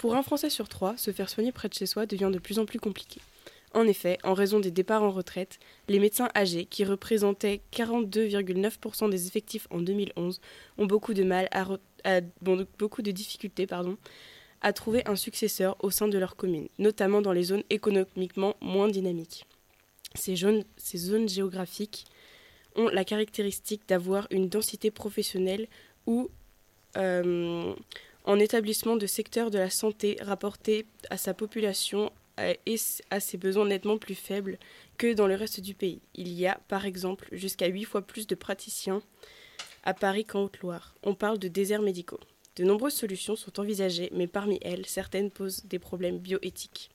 Pour un Français sur trois, se faire soigner près de chez soi devient de plus en plus compliqué. En effet, en raison des départs en retraite, les médecins âgés, qui représentaient 42,9% des effectifs en 2011, ont beaucoup de mal à, beaucoup de difficultés pardon, à trouver un successeur au sein de leur commune, notamment dans les zones économiquement moins dynamiques. Ces, zones géographiques ont la caractéristique d'avoir une densité professionnelle euh, en établissement de secteur de la santé rapporté à sa population et à ses besoins nettement plus faibles que dans le reste du pays. Il y a, par exemple, jusqu'à 8 fois plus de praticiens à Paris qu'en Haute-Loire. On parle de déserts médicaux. De nombreuses solutions sont envisagées, mais parmi elles, certaines posent des problèmes bioéthiques.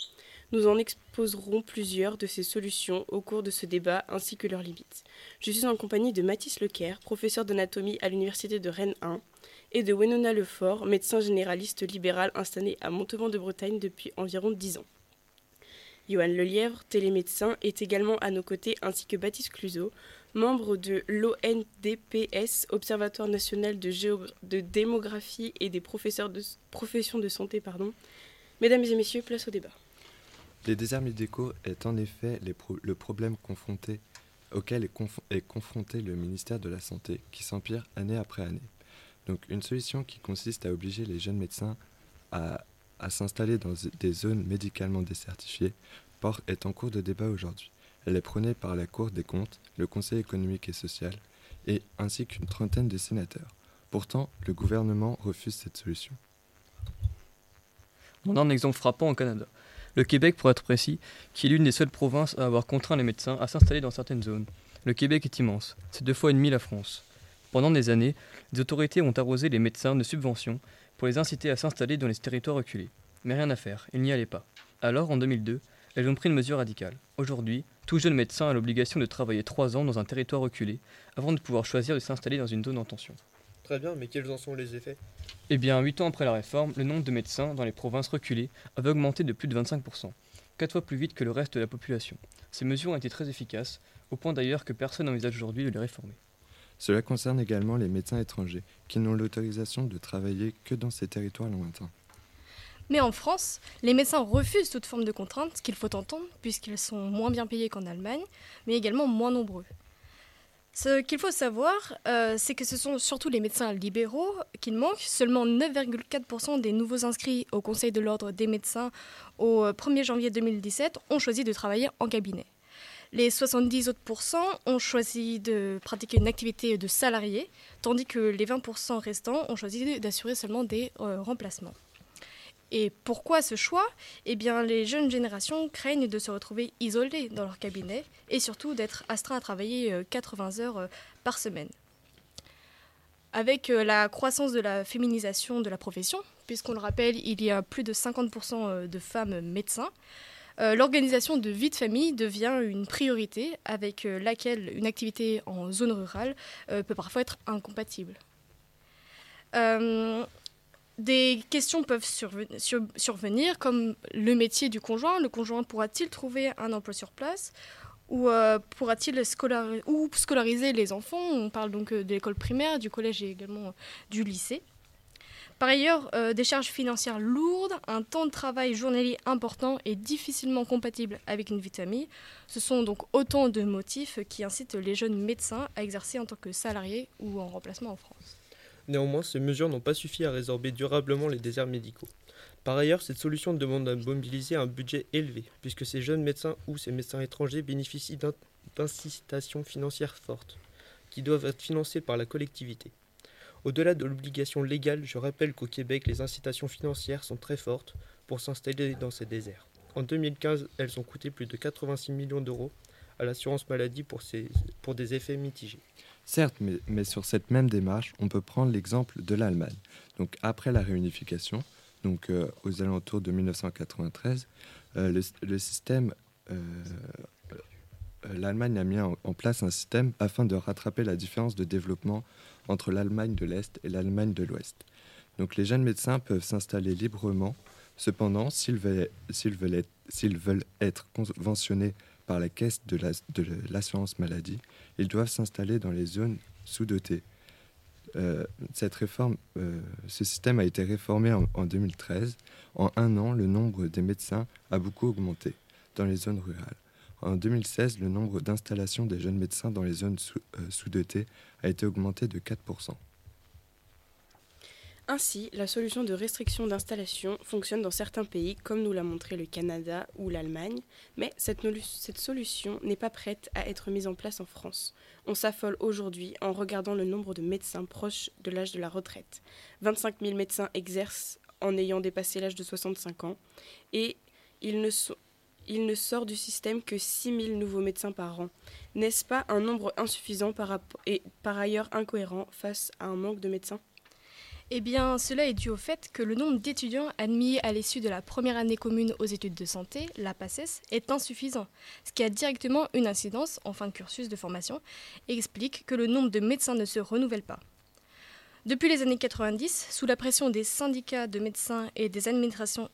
Nous en exposerons plusieurs de ces solutions au cours de ce débat ainsi que leurs limites. Je suis en compagnie de Mathis Lecaire, professeur d'anatomie à l'Université de Rennes 1, et de Wenona Lefort, médecin généraliste libéral installé à Montauban de Bretagne depuis environ 10 ans. Johan Lelièvre, télémédecin, est également à nos côtés, ainsi que Baptiste Cluzot, membre de l'ONDPS, Observatoire national de, démographie et des professeurs de professions de santé. Pardon. Mesdames et messieurs, place au débat. Les déserts médicaux est en effet le problème confronté, auquel est, confronté le ministère de la Santé, qui s'empire année après année. Donc une solution qui consiste à obliger les jeunes médecins à, s'installer dans des zones médicalement décertifiées est en cours de débat aujourd'hui. Elle est prônée par la Cour des comptes, le Conseil économique et social, et ainsi qu'une trentaine de sénateurs. Pourtant, le gouvernement refuse cette solution. On a un exemple frappant au Canada le Québec pour être précis, qui est l'une des seules provinces à avoir contraint les médecins à s'installer dans certaines zones. Le Québec est immense, c'est deux fois et demi la France. Pendant des années, les autorités ont arrosé les médecins de subventions pour les inciter à s'installer dans les territoires reculés. Mais rien à faire, ils n'y allaient pas. Alors, en 2002, elles ont pris une mesure radicale. Aujourd'hui, tout jeune médecin a l'obligation de travailler trois ans dans un territoire reculé avant de pouvoir choisir de s'installer dans une zone en tension. Très bien, mais quels en sont les effets? Eh bien, huit ans après la réforme, le nombre de médecins dans les provinces reculées avait augmenté de plus de 25%, quatre fois plus vite que le reste de la population. Ces mesures ont été très efficaces, au point d'ailleurs que personne n'envisage aujourd'hui de les réformer. Cela concerne également les médecins étrangers, qui n'ont l'autorisation de travailler que dans ces territoires lointains. Mais en France, les médecins refusent toute forme de contrainte, qu'il faut entendre, puisqu'ils sont moins bien payés qu'en Allemagne, mais également moins nombreux. Ce qu'il faut savoir, euh, c'est que ce sont surtout les médecins libéraux qui manquent. Seulement 9,4% des nouveaux inscrits au Conseil de l'ordre des médecins au 1er janvier 2017 ont choisi de travailler en cabinet. Les 70 autres ont choisi de pratiquer une activité de salarié, tandis que les 20% restants ont choisi d'assurer seulement des euh, remplacements. Et pourquoi ce choix? Eh bien, les jeunes générations craignent de se retrouver isolées dans leur cabinet et surtout d'être astreints à travailler 80 euh, heures euh, par semaine. Avec euh, la croissance de la féminisation de la profession, puisqu'on le rappelle, il y a plus de 50% de femmes médecins, l'organisation de vie de famille devient une priorité avec laquelle une activité en zone rurale peut parfois être incompatible. Des questions peuvent survenir, comme le métier du conjoint. Le conjoint pourra-t-il trouver un emploi sur place ou euh, pourra-t-il scolariser les enfants? On parle donc euh, de l'école primaire, du collège et également euh, du lycée. Par ailleurs, des charges financières lourdes, un temps de travail journalier important et difficilement compatible avec une vie famille, ce sont donc autant de motifs qui incitent les jeunes médecins à exercer en tant que salariés ou en remplacement en France. Néanmoins, ces mesures n'ont pas suffi à résorber durablement les déserts médicaux. Par ailleurs, cette solution demande à mobiliser un budget élevé, puisque ces jeunes médecins ou ces médecins étrangers bénéficient d'incitations financières fortes, qui doivent être financées par la collectivité. Au-delà de l'obligation légale, je rappelle qu'au Québec, les incitations financières sont très fortes pour s'installer dans ces déserts. En 2015, elles ont coûté plus de 86 millions d'euros à l'assurance maladie pour, pour des effets mitigés. Certes, mais, sur cette même démarche, on peut prendre l'exemple de l'Allemagne. Donc après la réunification, donc euh, aux alentours de 1993, euh, le, système, euh, l'Allemagne a mis en, place un système afin de rattraper la différence de développement entre l'Allemagne de l'Est et l'Allemagne de l'Ouest. Donc les jeunes médecins peuvent s'installer librement. Cependant, s'ils veulent, être conventionnés par la caisse de l'assurance maladie, ils doivent s'installer dans les zones sous-dotées. Euh, cette réforme, euh, ce système a été réformé en, en 2013. En un an, le nombre des médecins a beaucoup augmenté dans les zones rurales. En 2016, le nombre d'installations des jeunes médecins dans les zones euh, sous-dotées a été augmenté de 4%. Ainsi, la solution de restriction d'installation fonctionne dans certains pays, comme nous l'a montré le Canada ou l'Allemagne, mais cette, solution n'est pas prête à être mise en place en France. On s'affole aujourd'hui en regardant le nombre de médecins proches de l'âge de la retraite. 25 000 médecins exercent en ayant dépassé l'âge de 65 ans, et il ne, sort du système que 6 000 nouveaux médecins par an. N'est-ce pas un nombre insuffisant et par ailleurs incohérent face à un manque de médecins? Eh bien, cela est dû au fait que le nombre d'étudiants admis à l'issue de la première année commune aux études de santé, la PACES, est insuffisant, ce qui a directement une incidence en fin de cursus de formation et explique que le nombre de médecins ne se renouvelle pas. Depuis les années 90, sous la pression des syndicats de médecins et des administrations,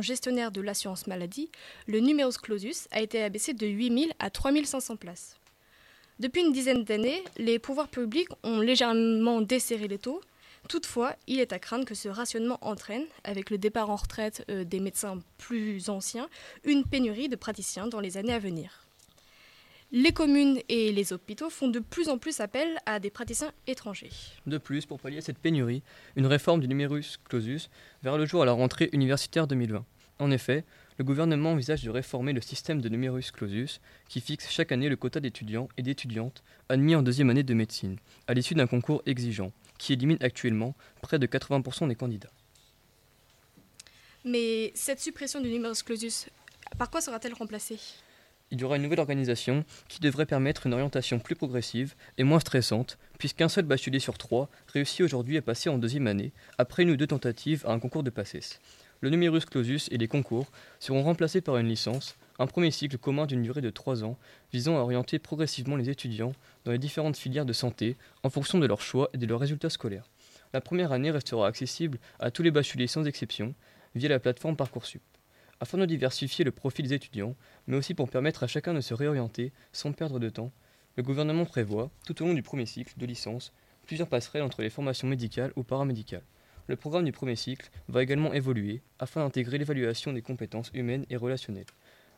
gestionnaires de l'assurance maladie, le numerus clausus a été abaissé de 8000 à 3500 places. Depuis une dizaine d'années, les pouvoirs publics ont légèrement desserré les taux, Toutefois, il est à craindre que ce rationnement entraîne, avec le départ en retraite euh, des médecins plus anciens, une pénurie de praticiens dans les années à venir. Les communes et les hôpitaux font de plus en plus appel à des praticiens étrangers. De plus, pour pallier cette pénurie, une réforme du numerus clausus verra le jour à la rentrée universitaire 2020. En effet, le gouvernement envisage de réformer le système de numerus clausus qui fixe chaque année le quota d'étudiants et d'étudiantes admis en deuxième année de médecine, à l'issue d'un concours exigeant, qui élimine actuellement près de 80% des candidats. Mais cette suppression du numerus clausus, par quoi sera-t-elle remplacée? Il y aura une nouvelle organisation qui devrait permettre une orientation plus progressive et moins stressante, puisqu'un seul bachelier sur trois réussit aujourd'hui à passer en deuxième année, après une ou deux tentatives à un concours de PACES. Le numerus clausus et les concours seront remplacés par une licence, un premier cycle commun d'une durée de trois ans, visant à orienter progressivement les étudiants dans les différentes filières de santé en fonction de leurs choix et de leurs résultats scolaires. La première année restera accessible à tous les bacheliers sans exception via la plateforme Parcoursup. Afin de diversifier le profil des étudiants, mais aussi pour permettre à chacun de se réorienter sans perdre de temps, le gouvernement prévoit, tout au long du premier cycle de licence, plusieurs passerelles entre les formations médicales ou paramédicales. Le programme du premier cycle va également évoluer afin d'intégrer l'évaluation des compétences humaines et relationnelles.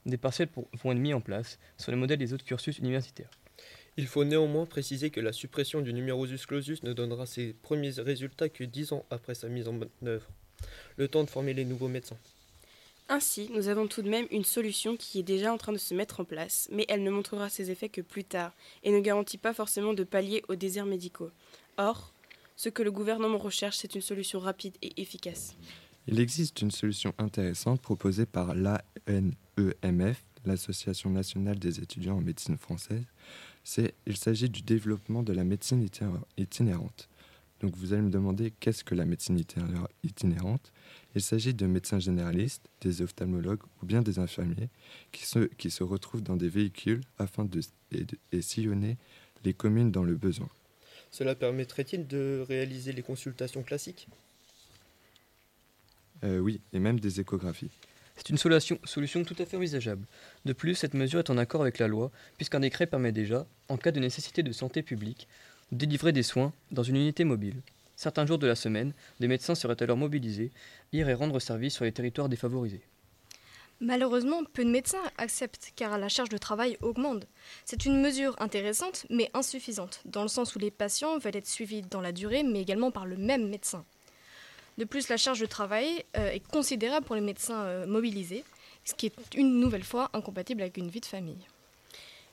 Des parcelles pour- vont être mis en place sur le modèle des autres cursus universitaires. Il faut néanmoins préciser que la suppression du numerus clausus ne donnera ses premiers résultats que 10 ans après sa mise en œuvre. Le temps de former les nouveaux médecins. Ainsi, nous avons tout de même une solution qui est déjà en train de se mettre en place, mais elle ne montrera ses effets que plus tard et ne garantit pas forcément de pallier aux déserts médicaux. Or, ce que le gouvernement recherche, c'est une solution rapide et efficace. Il existe une solution intéressante proposée par l'ANEMF, l'Association nationale des étudiants en médecine française. Il s'agit du développement de la médecine itinérante-. Donc vous allez me demander qu'est-ce que la médecine itinéra- itinérante Il s'agit de médecins généralistes, des ophtalmologues ou bien des infirmiers qui se, retrouvent dans des véhicules afin de, sillonner les communes dans le besoin. Cela permettrait-il de réaliser les consultations classiques? Euh, oui, et même des échographies. C'est une solution, solution tout à fait envisageable. De plus, cette mesure est en accord avec la loi, puisqu'un décret permet déjà, en cas de nécessité de santé publique, de délivrer des soins dans une unité mobile. Certains jours de la semaine, des médecins seraient alors mobilisés, ir et rendre service sur les territoires défavorisés. Malheureusement, peu de médecins acceptent car la charge de travail augmente. C'est une mesure intéressante mais insuffisante, dans le sens où les patients veulent être suivis dans la durée mais également par le même médecin. De plus, la charge de travail euh, est considérable pour les médecins euh, mobilisés, ce qui est une nouvelle fois incompatible avec une vie de famille.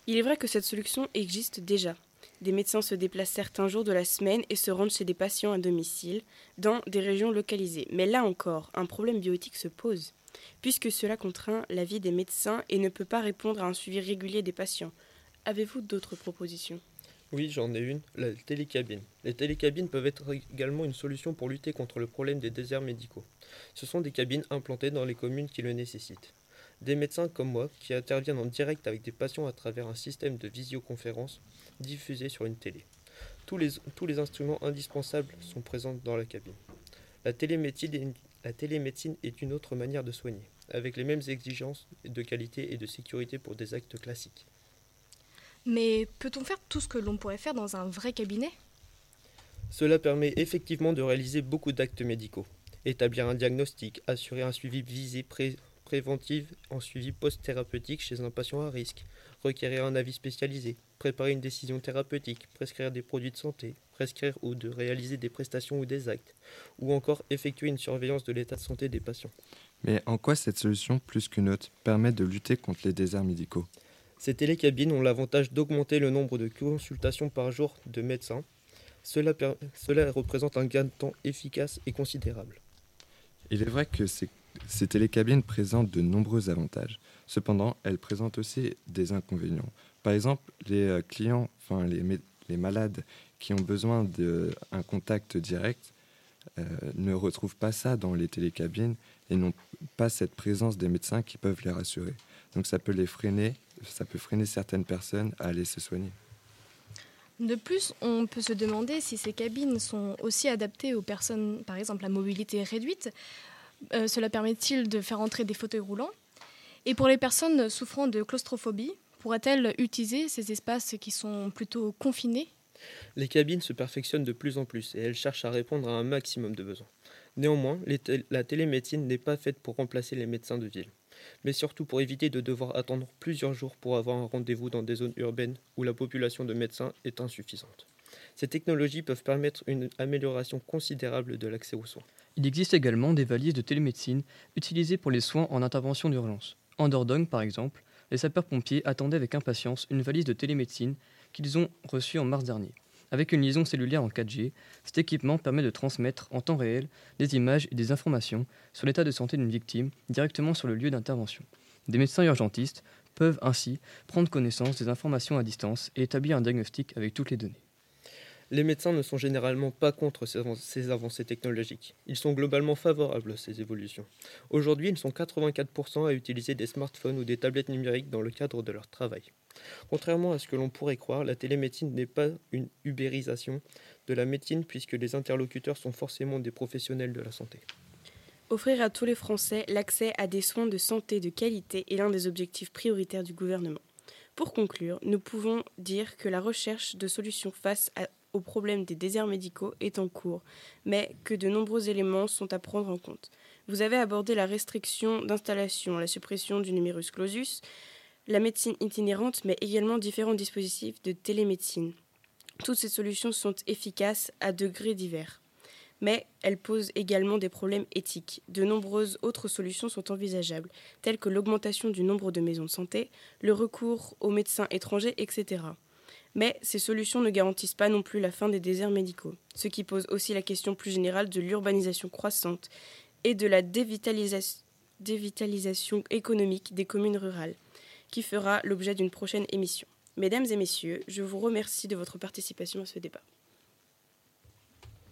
Il est vrai que cette solution existe déjà. Des médecins se déplacent certains jours de la semaine et se rendent chez des patients à domicile, dans des régions localisées. Mais là encore, un problème bioéthique se pose, puisque cela contraint la vie des médecins et ne peut pas répondre à un suivi régulier des patients. Avez-vous d'autres propositions? Oui, j'en ai une, la télécabine. Les télécabines peuvent être également une solution pour lutter contre le problème des déserts médicaux. Ce sont des cabines implantées dans les communes qui le nécessitent. Des médecins comme moi qui interviennent en direct avec des patients à travers un système de visioconférence diffusé sur une télé. Tous les, tous les instruments indispensables sont présents dans la cabine. La télémédecine, est une, la télémédecine est une autre manière de soigner, avec les mêmes exigences de qualité et de sécurité pour des actes classiques. Mais peut-on faire tout ce que l'on pourrait faire dans un vrai cabinet? Cela permet effectivement de réaliser beaucoup d'actes médicaux. Établir un diagnostic, assurer un suivi visé pré préventif en suivi post-thérapeutique chez un patient à risque, requérir un avis spécialisé, préparer une décision thérapeutique, prescrire des produits de santé, prescrire ou de réaliser des prestations ou des actes, ou encore effectuer une surveillance de l'état de santé des patients. Mais en quoi cette solution, plus qu'une autre, permet de lutter contre les déserts médicaux? Ces télécabines ont l'avantage d'augmenter le nombre de consultations par jour de médecins. Cela, cela représente un gain de temps efficace et considérable. Il est vrai que ces ces télécabines présentent de nombreux avantages. Cependant, elles présentent aussi des inconvénients. Par exemple, les euh, clients, enfin les, malades qui ont besoin d'un contact direct euh, ne retrouvent pas ça dans les télécabines et n'ont pas cette présence des médecins qui peuvent les rassurer. Donc ça peut les freiner, ça peut freiner certaines personnes à aller se soigner. De plus, on peut se demander si ces cabines sont aussi adaptées aux personnes, par exemple à mobilité réduite, euh, cela permet-il de faire entrer des fauteuils roulants? Et pour les personnes souffrant de claustrophobie, pourrait-elle utiliser ces espaces qui sont plutôt confinés Les cabines se perfectionnent de plus en plus et elles cherchent à répondre à un maximum de besoins. Néanmoins, la télémédecine n'est pas faite pour remplacer les médecins de ville, mais surtout pour éviter de devoir attendre plusieurs jours pour avoir un rendez-vous dans des zones urbaines où la population de médecins est insuffisante. Ces technologies peuvent permettre une amélioration considérable de l'accès aux soins. Il existe également des valises de télémédecine utilisées pour les soins en intervention d'urgence. En Dordogne, par exemple, les sapeurs-pompiers attendaient avec impatience une valise de télémédecine qu'ils ont reçue en mars dernier. Avec une liaison cellulaire en 4G, cet équipement permet de transmettre en temps réel des images et des informations sur l'état de santé d'une victime directement sur le lieu d'intervention. Des médecins urgentistes peuvent ainsi prendre connaissance des informations à distance et établir un diagnostic avec toutes les données. Les médecins ne sont généralement pas contre ces avancées technologiques. Ils sont globalement favorables à ces évolutions. Aujourd'hui, ils sont 84% à utiliser des smartphones ou des tablettes numériques dans le cadre de leur travail. Contrairement à ce que l'on pourrait croire, la télémédecine n'est pas une ubérisation de la médecine puisque les interlocuteurs sont forcément des professionnels de la santé. Offrir à tous les Français l'accès à des soins de santé de qualité est l'un des objectifs prioritaires du gouvernement. Pour conclure, nous pouvons dire que la recherche de solutions face à au problème des déserts médicaux est en cours, mais que de nombreux éléments sont à prendre en compte. Vous avez abordé la restriction d'installation, la suppression du numerus clausus, la médecine itinérante, mais également différents dispositifs de télémédecine. Toutes ces solutions sont efficaces à degrés divers. Mais elles posent également des problèmes éthiques. De nombreuses autres solutions sont envisageables, telles que l'augmentation du nombre de maisons de santé, le recours aux médecins étrangers, etc. Mais ces solutions ne garantissent pas non plus la fin des déserts médicaux, ce qui pose aussi la question plus générale de l'urbanisation croissante et de la dévitalisation, économique des communes rurales, qui fera l'objet d'une prochaine émission. Mesdames et messieurs, je vous remercie de votre participation à ce débat.